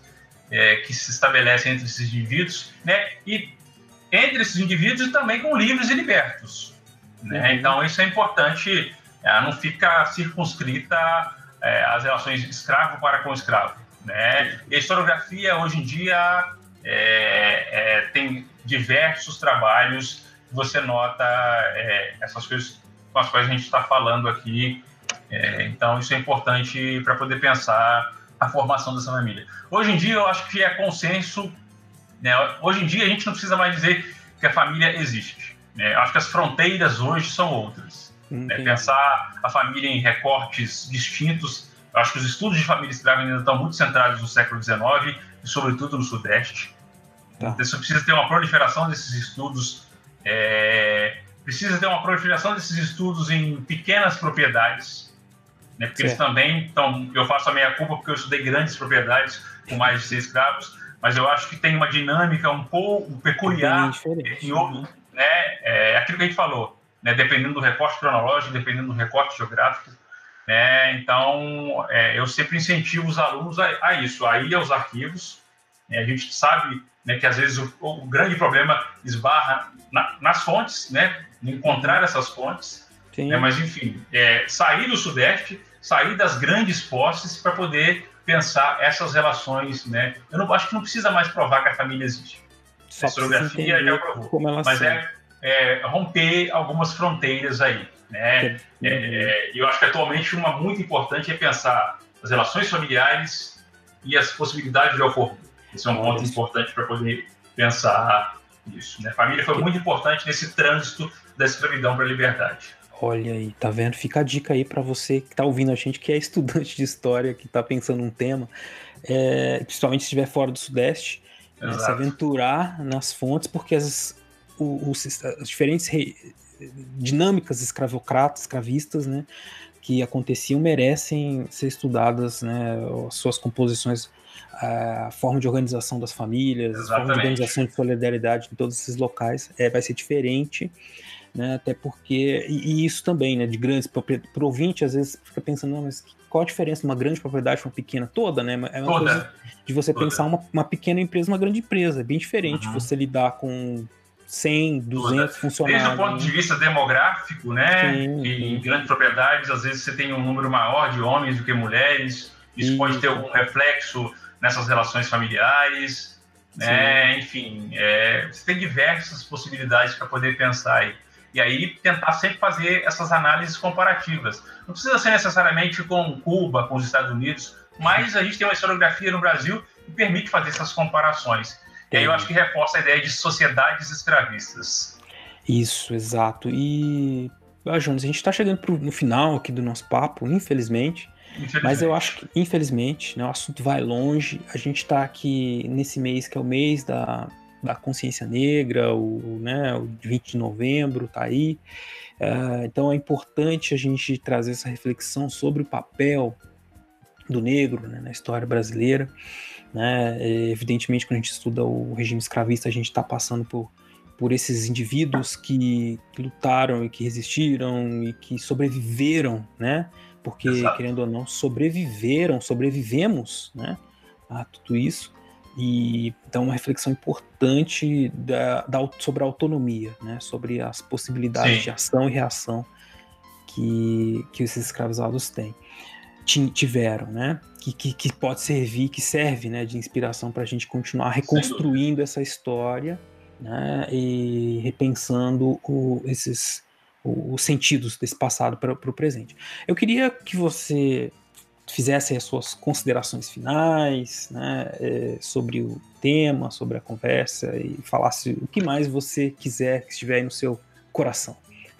[SPEAKER 3] é, que se estabelecem entre esses indivíduos, né? E entre esses indivíduos e também com livres e libertos. Né? Uhum. Então, isso é importante, ela não fica circunscrita é, as relações escravo para com escravo. Né? E a historiografia, hoje em dia, é, é, tem diversos trabalhos você nota é, essas coisas com as quais a gente está falando aqui. É, então, isso é importante para poder pensar a formação dessa família. Hoje em dia, eu acho que é consenso. Né? Hoje em dia, a gente não precisa mais dizer que a família existe. Né? Acho que as fronteiras hoje são outras. Né? Pensar a família em recortes distintos. Acho que os estudos de família escrava ainda estão muito centrados no século XIX e, sobretudo, no Sudeste. Tá. Então, você precisa ter uma proliferação desses estudos. É, precisa ter uma proliferação desses estudos em pequenas propriedades, né? porque eles também estão. Eu faço a minha culpa porque eu estudei grandes propriedades com mais de seis escravos, mas eu acho que tem uma dinâmica um pouco peculiar em outro, né? É aquilo que a gente falou, né? Dependendo do recorte cronológico, dependendo do recorte geográfico. Né? Então, é, eu sempre incentivo os alunos a, a isso, a ir aos arquivos. Né? A gente sabe né, que às vezes o, o grande problema esbarra na, nas fontes, né? Encontrar essas fontes. Né? Mas, enfim, é, sair do Sudeste, sair das grandes posses para poder pensar essas relações, né? Eu não acho que não precisa mais provar que a família existe. Só a historiografia já provou. Mas é, é, romper algumas fronteiras aí. Né? É, é, eu acho que atualmente uma muito importante é pensar as relações familiares e as possibilidades de ocorrer. Esse é um ponto importante para poder pensar isso. Né? Família foi muito importante nesse trânsito da escravidão para a liberdade.
[SPEAKER 2] Olha aí, tá vendo? Fica a dica aí para você que tá ouvindo a gente, que é estudante de história, que tá pensando um tema, é, principalmente se estiver fora do Sudeste, né, se aventurar nas fontes, porque as, os, as diferentes re, dinâmicas escravocratas, escravistas, né, que aconteciam merecem ser estudadas, né, as suas composições, a forma de organização das famílias, Exatamente. a forma de organização de solidariedade em todos esses locais é, vai ser diferente né? Até porque, e, e isso também, né? De grandes propriedades. Pro ouvinte, às vezes, fica pensando, mas qual a diferença de uma grande propriedade para uma pequena? Toda, né? É uma Toda. coisa de você Toda. pensar uma, uma pequena empresa, uma grande empresa. É bem diferente uhum. você lidar com 100, 200 Toda. funcionários.
[SPEAKER 3] Desde o ponto de vista demográfico, né? Sim, em grandes propriedades, às vezes você tem um número maior de homens do que mulheres. Isso, pode ter algum reflexo nessas relações familiares. Né? Enfim, é, você tem diversas possibilidades para poder pensar aí. E aí tentar sempre fazer essas análises comparativas. Não precisa ser necessariamente com Cuba, com os Estados Unidos, mas a gente tem uma historiografia no Brasil que permite fazer essas comparações. E aí eu acho que reforça a ideia de sociedades escravistas.
[SPEAKER 2] Isso, exato. E, ah, Jonas, a gente está chegando pro, no final aqui do nosso papo, infelizmente. Mas eu acho que, infelizmente, né, o assunto vai longe. A gente está aqui nesse mês que é o mês da da consciência negra, o, né, o 20 de novembro está aí. Uh, então é importante a gente trazer essa reflexão sobre o papel do negro né, na história brasileira. Né? Evidentemente, quando a gente estuda o regime escravista, a gente está passando por, por esses indivíduos que, que, lutaram e que resistiram e que sobreviveram, né? Porque, Exato. querendo ou não, sobreviveram, sobrevivemos né, a tudo isso. E então uma reflexão importante da, da, sobre a autonomia, né? sobre as possibilidades Sim. de ação e reação que, que esses escravizados têm. Tiveram, né? Que, que, que pode servir, que serve né, de inspiração para a gente continuar reconstruindo essa história né, e repensando o, esses, os sentidos desse passado para o presente. Eu queria que você fizesse as suas considerações finais né, é, sobre o tema, sobre a conversa e falasse o que mais você quiser que estiver aí no seu coração.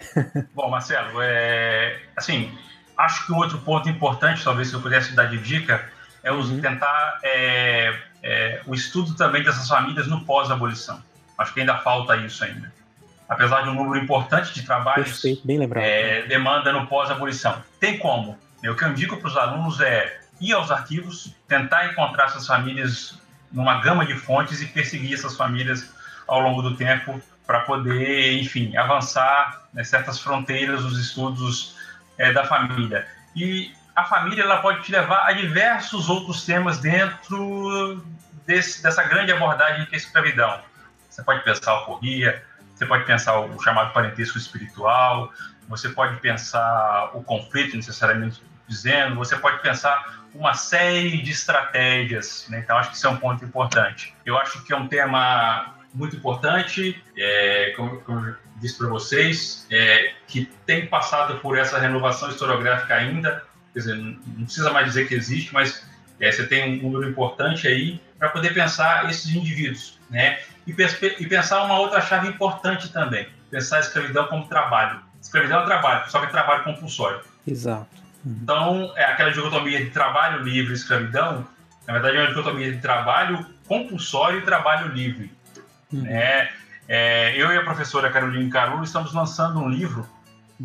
[SPEAKER 3] Bom, Marcelo, é, assim, acho que um outro ponto importante, talvez se eu pudesse dar de dica, é uhum. tentar é, é, o estudo também dessas famílias no pós-abolição. Acho que ainda falta isso ainda. Apesar de um número importante de trabalhos,
[SPEAKER 2] Perfeito, bem lembrado.
[SPEAKER 3] É, demanda no pós-abolição. Tem como? O que eu indico para os alunos é ir aos arquivos, tentar encontrar essas famílias numa gama de fontes e perseguir essas famílias ao longo do tempo para poder, enfim, avançar né, certas fronteiras dos estudos é, da família. E a família ela pode te levar a diversos outros temas dentro desse, dessa grande abordagem que é a escravidão. Você pode pensar a alforria, você pode pensar o chamado parentesco espiritual, você pode pensar o conflito necessariamente dizendo, você pode pensar uma série de estratégias. Né? Então, acho que isso é um ponto importante. Eu acho que é um tema muito importante, é, como, como eu disse para vocês, é, que tem passado por essa renovação historiográfica ainda. Quer dizer, não precisa mais dizer que existe, mas é, você tem um número importante aí para poder pensar esses indivíduos, né? E, e, pensar uma outra chave importante também, pensar a escravidão como trabalho. Escravidão é trabalho, só que é trabalho compulsório.
[SPEAKER 2] Exato.
[SPEAKER 3] Uhum. Então, é aquela dicotomia de trabalho livre e escravidão, na verdade é uma dicotomia de trabalho compulsório e trabalho livre. Uhum. Né? É, eu e a professora Carolina Carulo estamos lançando um livro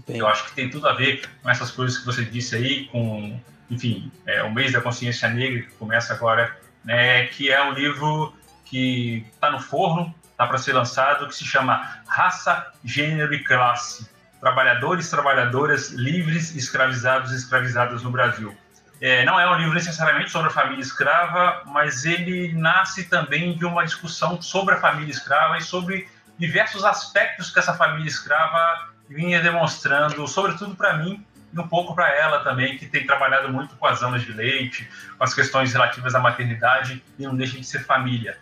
[SPEAKER 3] Bem. eu acho que tem tudo a ver com essas coisas que você disse aí, com, enfim, é, o mês da consciência negra que começa agora, né, que é um livro que está no forno, está para ser lançado, que se chama Raça, Gênero e Classe: Trabalhadores, Trabalhadoras Livres, Escravizados e Escravizadas no Brasil. É, não é um livro necessariamente sobre a família escrava, mas ele nasce também de uma discussão sobre a família escrava e sobre diversos aspectos que essa família escrava vinha demonstrando, sobretudo para mim e um pouco para ela também, que tem trabalhado muito com as amas de leite, com as questões relativas à maternidade e não deixa de ser família.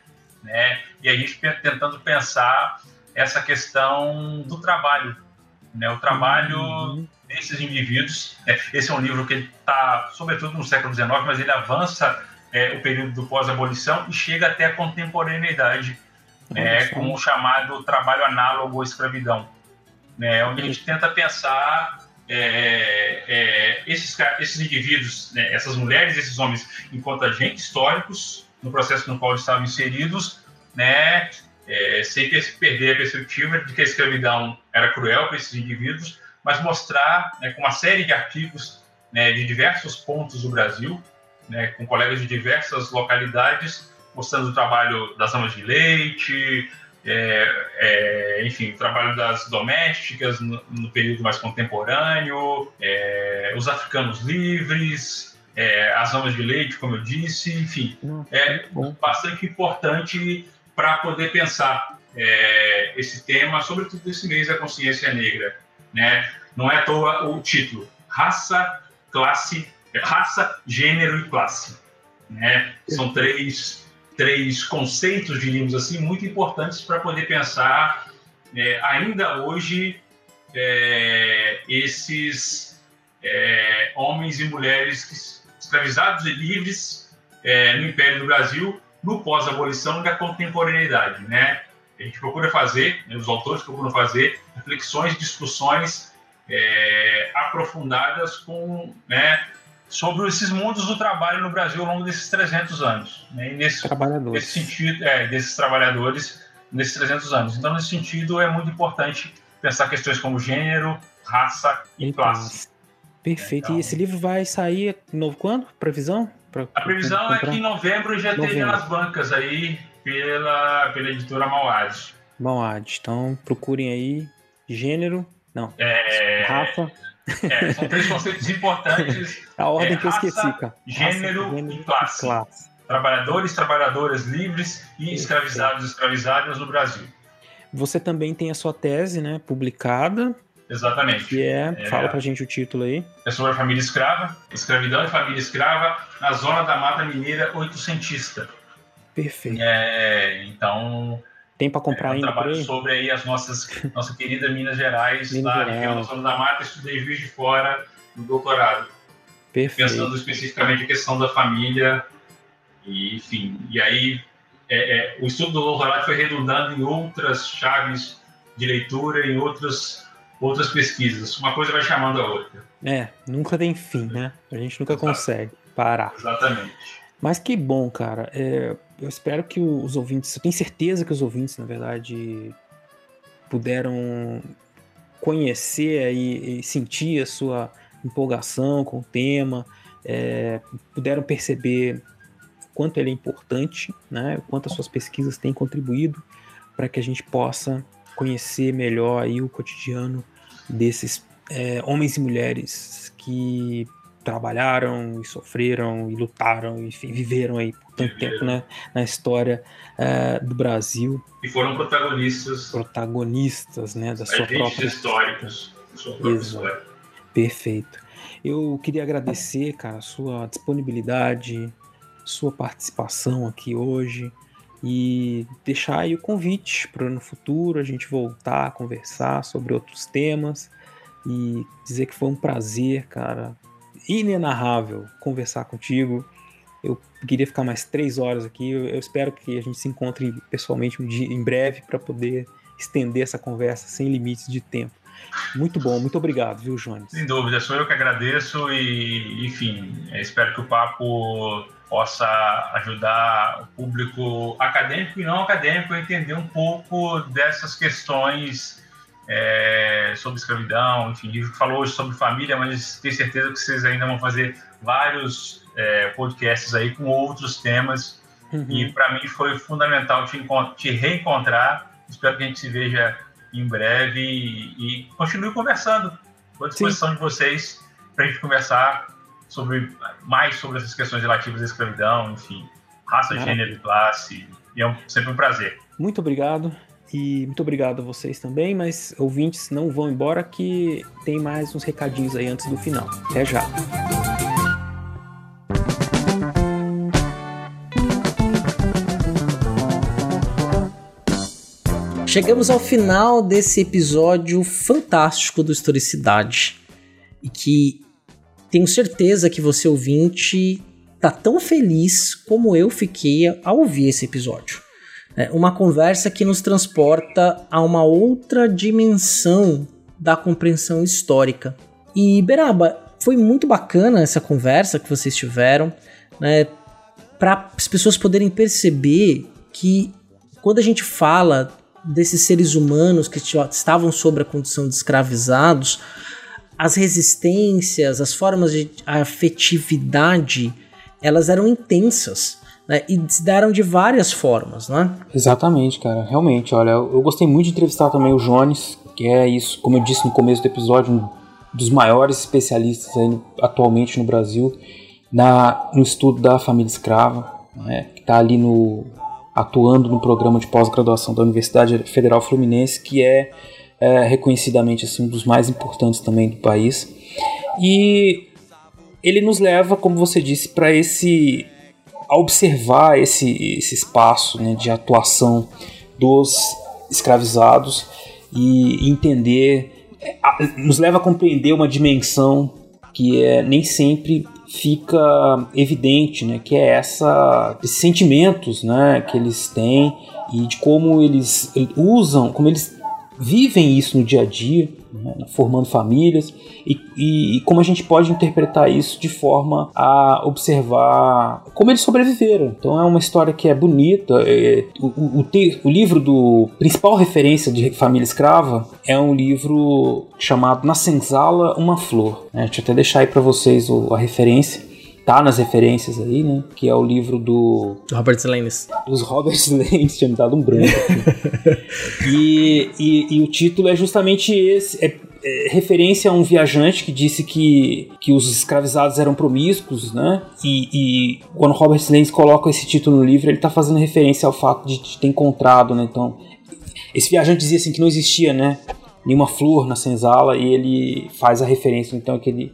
[SPEAKER 3] Né? E a gente tentando pensar essa questão do trabalho, né? o trabalho uhum. desses indivíduos. Né? Esse é um livro que está, sobretudo no século XIX, mas ele avança é, o período do pós-abolição e chega até a contemporaneidade, né? com o chamado trabalho análogo à escravidão, né? onde a gente tenta pensar é, é, esses, esses indivíduos, né, essas mulheres, esses homens, enquanto agentes históricos no processo no qual eles estavam inseridos, né, é, sem perder a perspectiva de que a escravidão era cruel para esses indivíduos, mas mostrar né, com uma série de artigos né, de diversos pontos do Brasil, né, com colegas de diversas localidades, mostrando o trabalho das amas de leite, é, é, enfim, o trabalho das domésticas no, no período mais contemporâneo, é, os africanos livres, é, as amas de leite, como eu disse, enfim, é bastante importante para poder pensar é, esse tema, sobretudo esse mês da consciência negra. Né? Não é à toa o título, raça, classe, raça, gênero e classe. Né? São três três conceitos, diríamos assim, muito importantes para poder pensar é, ainda hoje é, esses é, homens e mulheres escravizados e livres é, no Império do Brasil no pós-abolição da contemporaneidade, né? A gente procura fazer, né, os autores procuram fazer reflexões, discussões é, aprofundadas com, né, sobre esses mundos do trabalho no Brasil ao longo desses 300 anos. Né? nesse,
[SPEAKER 2] trabalhadores.
[SPEAKER 3] nesse sentido, é, desses trabalhadores nesses 300 anos. Então, nesse sentido, é muito importante pensar questões como gênero, raça e então, classe.
[SPEAKER 2] Perfeito. Então, e esse livro vai sair novo quando? Previsão?
[SPEAKER 3] Pra, a previsão é que em novembro já novembro. esteja nas bancas aí pela, pela editora Mauad.
[SPEAKER 2] Mauad. Então, procurem aí gênero, não,
[SPEAKER 3] é,
[SPEAKER 2] raça,
[SPEAKER 3] é, são três conceitos importantes.
[SPEAKER 2] A ordem é, que eu esqueci, cara.
[SPEAKER 3] Gênero, raça, gênero e classe. classe. Trabalhadores, trabalhadoras livres e escravizados e escravizadas no Brasil.
[SPEAKER 2] Você também tem a sua tese, né, publicada.
[SPEAKER 3] Exatamente.
[SPEAKER 2] Que é, é fala pra gente o título aí.
[SPEAKER 3] É sobre a família escrava, escravidão e família escrava na zona da Mata Mineira oitocentista.
[SPEAKER 2] Perfeito.
[SPEAKER 3] É, então,
[SPEAKER 2] tem para comprar é, ainda?
[SPEAKER 3] trabalho sobre aí as nossas, nossa querida Minas Gerais, Minas lá Gerais. em da Mata, estudei Juiz de Fora no doutorado.
[SPEAKER 2] Perfeito.
[SPEAKER 3] Pensando especificamente a questão da família, e, enfim, e aí é, é, o estudo do doutorado foi redundando em outras chaves de leitura, em outras, outras pesquisas. Uma coisa vai chamando a outra.
[SPEAKER 2] É, nunca tem fim, né? A gente nunca consegue parar.
[SPEAKER 3] Exatamente.
[SPEAKER 2] Mas que bom, cara. É, eu espero que os ouvintes, eu tenho certeza que os ouvintes, na verdade, puderam conhecer e, e sentir a sua empolgação com o tema, é, puderam perceber o quanto ele é importante, né, o quanto as suas pesquisas têm contribuído para que a gente possa conhecer melhor aí o cotidiano desses é, homens e mulheres que trabalharam e sofreram e lutaram, enfim, viveram aí por tanto tempo né, na história uh, do Brasil.
[SPEAKER 3] E foram protagonistas.
[SPEAKER 2] Protagonistas, né, da sua própria
[SPEAKER 3] históricos. Sua própria história.
[SPEAKER 2] Perfeito. Eu queria agradecer, cara, a sua disponibilidade, sua participação aqui hoje e deixar aí o convite para no futuro a gente voltar a conversar sobre outros temas e dizer que foi um prazer, cara, inenarrável conversar contigo. Eu queria ficar mais três horas aqui. Eu, eu espero que a gente se encontre pessoalmente um dia, em breve para poder estender essa conversa sem limites de tempo. Muito bom, muito obrigado, viu, Jones?
[SPEAKER 3] Sem dúvida, sou eu que agradeço e, enfim, espero que o papo possa ajudar o público acadêmico e não acadêmico a entender um pouco dessas questões é, sobre escravidão, enfim, livro que falou hoje sobre família, mas tenho certeza que vocês ainda vão fazer vários é, podcasts aí com outros temas. Uhum. E para mim foi fundamental te, te, reencontrar. Espero que a gente se veja em breve e, e continue conversando. Estou à disposição Sim. de vocês para a gente conversar sobre mais sobre essas questões relativas à escravidão, enfim, raça, gênero e classe. E é um, sempre um prazer.
[SPEAKER 2] Muito obrigado. E muito obrigado a vocês também, mas ouvintes não vão embora que tem mais uns recadinhos aí antes do final. Até já.
[SPEAKER 1] Chegamos ao final desse episódio fantástico do Historicidade e que tenho certeza que você ouvinte tá tão feliz como eu fiquei ao ouvir esse episódio. É uma conversa que nos transporta a uma outra dimensão da compreensão histórica. E Beraba, foi muito bacana essa conversa que vocês tiveram, né, para as pessoas poderem perceber que quando a gente fala desses seres humanos que estavam sob a condição de escravizados, as resistências, as formas de afetividade, elas eram intensas. Né, e se deram de várias formas, né?
[SPEAKER 2] Exatamente, cara. Realmente, olha, eu gostei muito de entrevistar também o Jones, que é isso, como eu disse no começo do episódio, um dos maiores especialistas aí, atualmente no Brasil na, no estudo da família escrava, né, que está ali no, atuando no programa de pós-graduação da Universidade Federal Fluminense, que é é, reconhecidamente assim, um dos mais importantes também do país. E ele nos leva, como você disse, para esse a observar esse, esse espaço né, de atuação dos escravizados e entender, nos leva a compreender uma dimensão que é, nem sempre fica evidente, né, que é essa esses sentimentos, né, que eles têm e de como eles usam, como eles vivem isso no dia a dia, né, formando famílias, e, e, e, como a gente pode interpretar isso de forma a observar como eles sobreviveram. Então é uma história que é bonita. É, o, o, o, o livro do principal referência de família escrava é um livro chamado Na Senzala Uma Flor. Né? Deixa eu até deixar aí para vocês a referência tá nas referências aí, né? Que é o livro do.
[SPEAKER 1] Robert Lannis.
[SPEAKER 2] Dos Robert Lannis, tinha me dado um branco e, e, e, o título é justamente esse. É, é, referência a um viajante que disse que, que os escravizados eram promíscuos, né? E, e quando Robert Lannis coloca esse título no livro, ele tá fazendo referência ao fato de, de ter encontrado, né? Então, esse viajante dizia assim que não existia, né? Nenhuma flor na senzala e ele faz a referência, então, que ele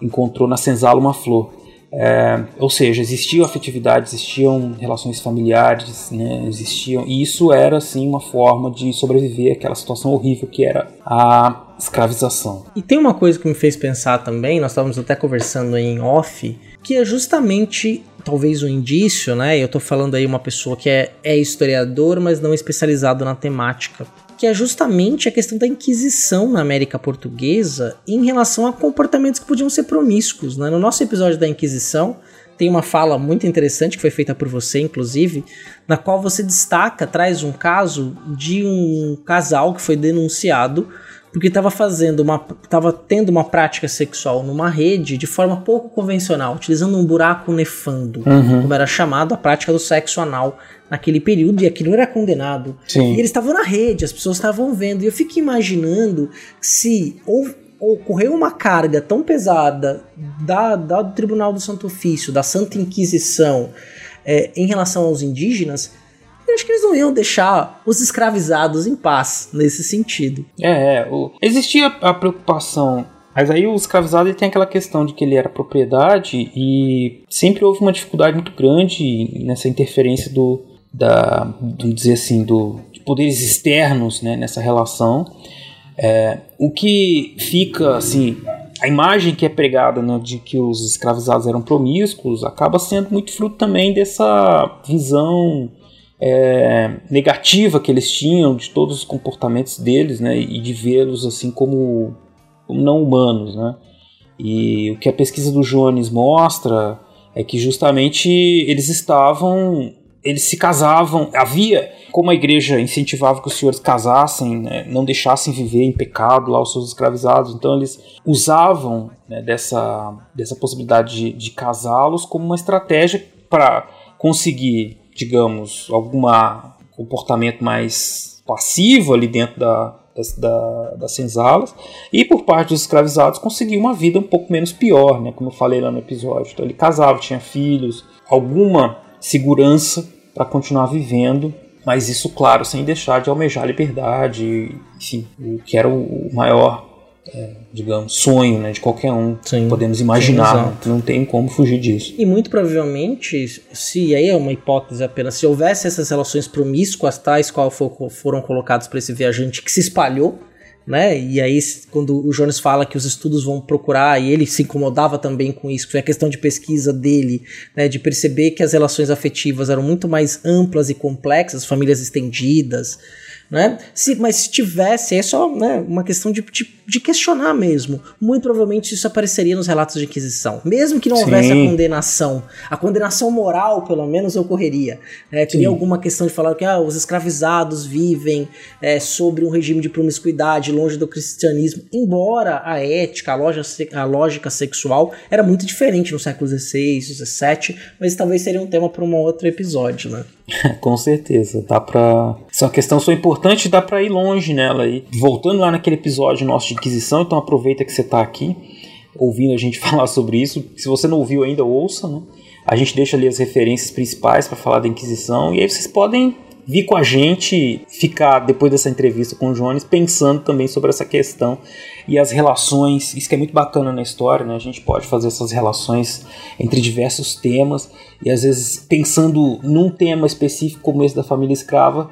[SPEAKER 2] encontrou na senzala uma flor. É, ou seja, existiam afetividade, existiam relações familiares, né, existiam, e isso era assim uma forma de sobreviver àquela situação horrível que era a escravização.
[SPEAKER 1] E tem uma coisa que me fez pensar também, nós estávamos até conversando em off, que é justamente talvez um indício, né? Eu estou falando aí uma pessoa que é, é historiador, mas não especializado na temática que é justamente a questão da Inquisição na América Portuguesa em relação a comportamentos que podiam ser promíscuos. Né? No nosso episódio da Inquisição, tem uma fala muito interessante que foi feita por você, inclusive, na qual você destaca, traz um caso de um casal que foi denunciado porque estava fazendo uma estava tendo uma prática sexual numa rede de forma pouco convencional, utilizando um buraco nefando, uhum. como era chamado a prática do sexo anal naquele período, e aquilo era condenado. Sim. E eles estavam na rede, as pessoas estavam vendo, e eu fico imaginando se ocorreu uma carga tão pesada da, da, do Tribunal do Santo Ofício, da Santa Inquisição, é, em relação aos indígenas, eu acho que eles não iam deixar os escravizados em paz nesse sentido.
[SPEAKER 2] É, é o, existia a preocupação Mas aí o escravizado tem aquela questão de que ele era propriedade e sempre houve uma dificuldade muito grande nessa interferência do, da, vamos dizer assim, do, de poderes externos né, nessa relação. É, o que fica assim a imagem que é pregada né, de que os escravizados eram promíscuos acaba sendo muito fruto também dessa visão é, negativa que eles tinham de todos os comportamentos deles né, e de vê-los assim como, não humanos. Né? E o que a pesquisa do Jones mostra é que justamente eles estavam eles se casavam, havia, como a igreja incentivava que os senhores casassem, né, não deixassem viver em pecado lá os seus escravizados, então eles usavam né, dessa, dessa possibilidade de, de casá-los como uma estratégia para conseguir, digamos, algum comportamento mais passivo ali dentro da, das, da, das senzalas, e por parte dos escravizados conseguir uma vida um pouco menos pior, né, como eu falei lá no episódio. Então ele casava, tinha filhos, alguma segurança para continuar vivendo, mas isso, claro, sem deixar de almejar a liberdade, enfim, o que era o maior, é, digamos, sonho né, de qualquer um. Sim, Podemos imaginar, sim, não tem como fugir disso.
[SPEAKER 1] E muito provavelmente, se aí é uma hipótese apenas, se houvesse essas relações promíscuas, tais qual foram colocados para esse viajante que se espalhou né? E aí, quando o Jones fala que os estudos vão procurar, e ele se incomodava também com isso, foi a questão de pesquisa dele, né? De perceber que as relações afetivas eram muito mais amplas e complexas, famílias estendidas, né? Se, mas se tivesse, é só né, uma questão de, de, de, questionar mesmo. Muito provavelmente isso apareceria nos relatos de Inquisição. Mesmo que não Sim. houvesse a condenação, a condenação moral, pelo menos, ocorreria. É, teria Sim. alguma questão de falar que ah, os escravizados vivem é, sobre um regime de promiscuidade, longe do cristianismo, embora a ética, a, loja, a lógica sexual era muito diferente no século XVI, XVII, mas talvez seria um tema para um outro episódio, né?
[SPEAKER 2] Com certeza, dá pra. Essa é questão só importante, dá pra ir longe nela aí. Voltando lá naquele episódio nosso de Então aproveita que você tá aqui ouvindo a gente falar sobre isso. Se você não ouviu ainda, ouça, né? A gente deixa ali as referências principais para falar da Inquisição e aí vocês podem vir com a gente, ficar depois dessa entrevista com o Jones, pensando também sobre essa questão e as relações. Isso que é muito bacana na história, né? A gente pode fazer essas relações entre diversos temas e às vezes pensando num tema específico como esse da família escrava,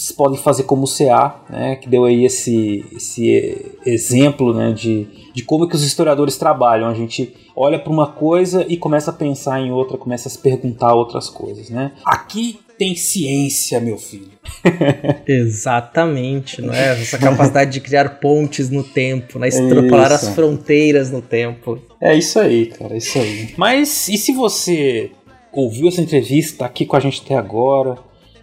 [SPEAKER 2] vocês podem fazer como o CA, né, que deu aí esse, esse exemplo né, de, de como é que os historiadores trabalham. A gente olha para uma coisa e começa a pensar em outra, começa a se perguntar outras coisas. Né? Aqui tem ciência, meu filho.
[SPEAKER 1] Exatamente, não é? Essa capacidade de criar pontes no tempo, né? extrapolar as fronteiras no tempo.
[SPEAKER 2] É isso aí, cara, é isso aí. Mas e se você ouviu essa entrevista, tá aqui com a gente até agora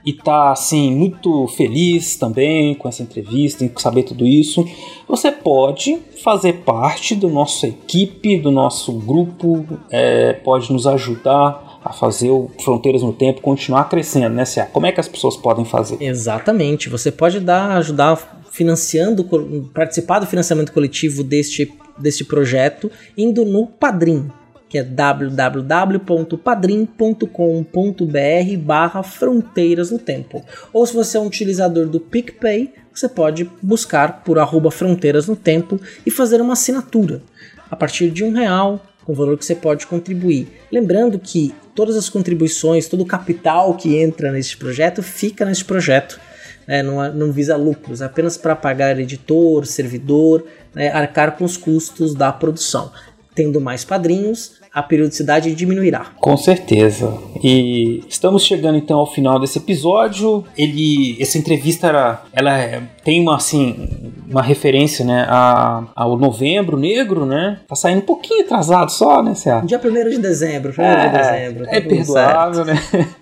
[SPEAKER 2] e tá assim muito feliz também com essa entrevista, em saber tudo isso, você pode fazer parte do nosso equipe, do nosso grupo, é, pode nos ajudar a fazer o Fronteiras no Tempo continuar crescendo, né, Cia? Como é que as pessoas podem fazer?
[SPEAKER 1] Exatamente. Você pode dar, ajudar financiando, participar do financiamento coletivo deste, deste projeto, indo no Padrim, que é www.padrim.com.br barra Fronteiras no Tempo. Ou se você é um utilizador do PicPay, você pode buscar por arroba Fronteiras no Tempo e fazer uma assinatura. A partir de um real, com o valor que você pode contribuir. Lembrando que todas as contribuições, todo o capital que entra neste projeto fica neste projeto. Né, não, não, visa lucros, apenas para pagar editor, servidor, né, arcar com os custos da produção. Tendo mais padrinhos, a periodicidade diminuirá.
[SPEAKER 2] Com certeza. E estamos chegando então ao final desse episódio. Ele, essa entrevista era, ela é, tem uma assim uma referência, né, a, ao Novembro Negro, né? Tá saindo um pouquinho atrasado só, né, Cé?
[SPEAKER 1] Dia 1 de dezembro, 1 é, de dezembro.
[SPEAKER 2] Tá é perdoável, né?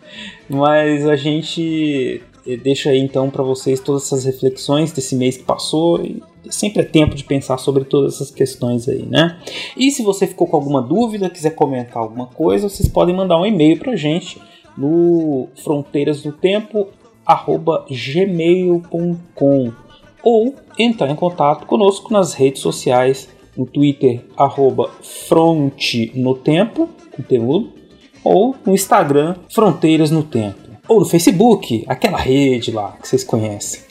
[SPEAKER 2] Mas a gente deixa aí então para vocês todas essas reflexões desse mês que passou e sempre é tempo de pensar sobre todas essas questões aí, né? E se você ficou com alguma dúvida, quiser comentar alguma coisa, vocês podem mandar um e-mail pra gente no fronteirasdotempo@gmail.com ou entrar em contato conosco nas redes sociais, no Twitter arroba conteúdo, ou no Instagram Fronteiras no Tempo. Ou no Facebook, aquela rede lá que vocês conhecem,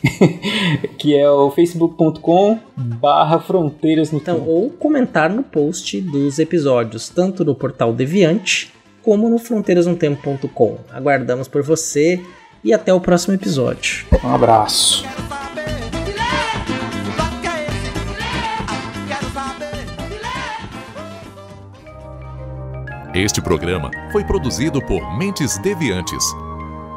[SPEAKER 2] que é o facebook.com barra fronteiras no
[SPEAKER 1] então, Ou comentar no post dos episódios, tanto no portal Deviante como no fronteirasnotempo.com. Aguardamos por você e até o próximo episódio.
[SPEAKER 2] Um abraço.
[SPEAKER 4] Este programa foi produzido por Mentes Deviantes.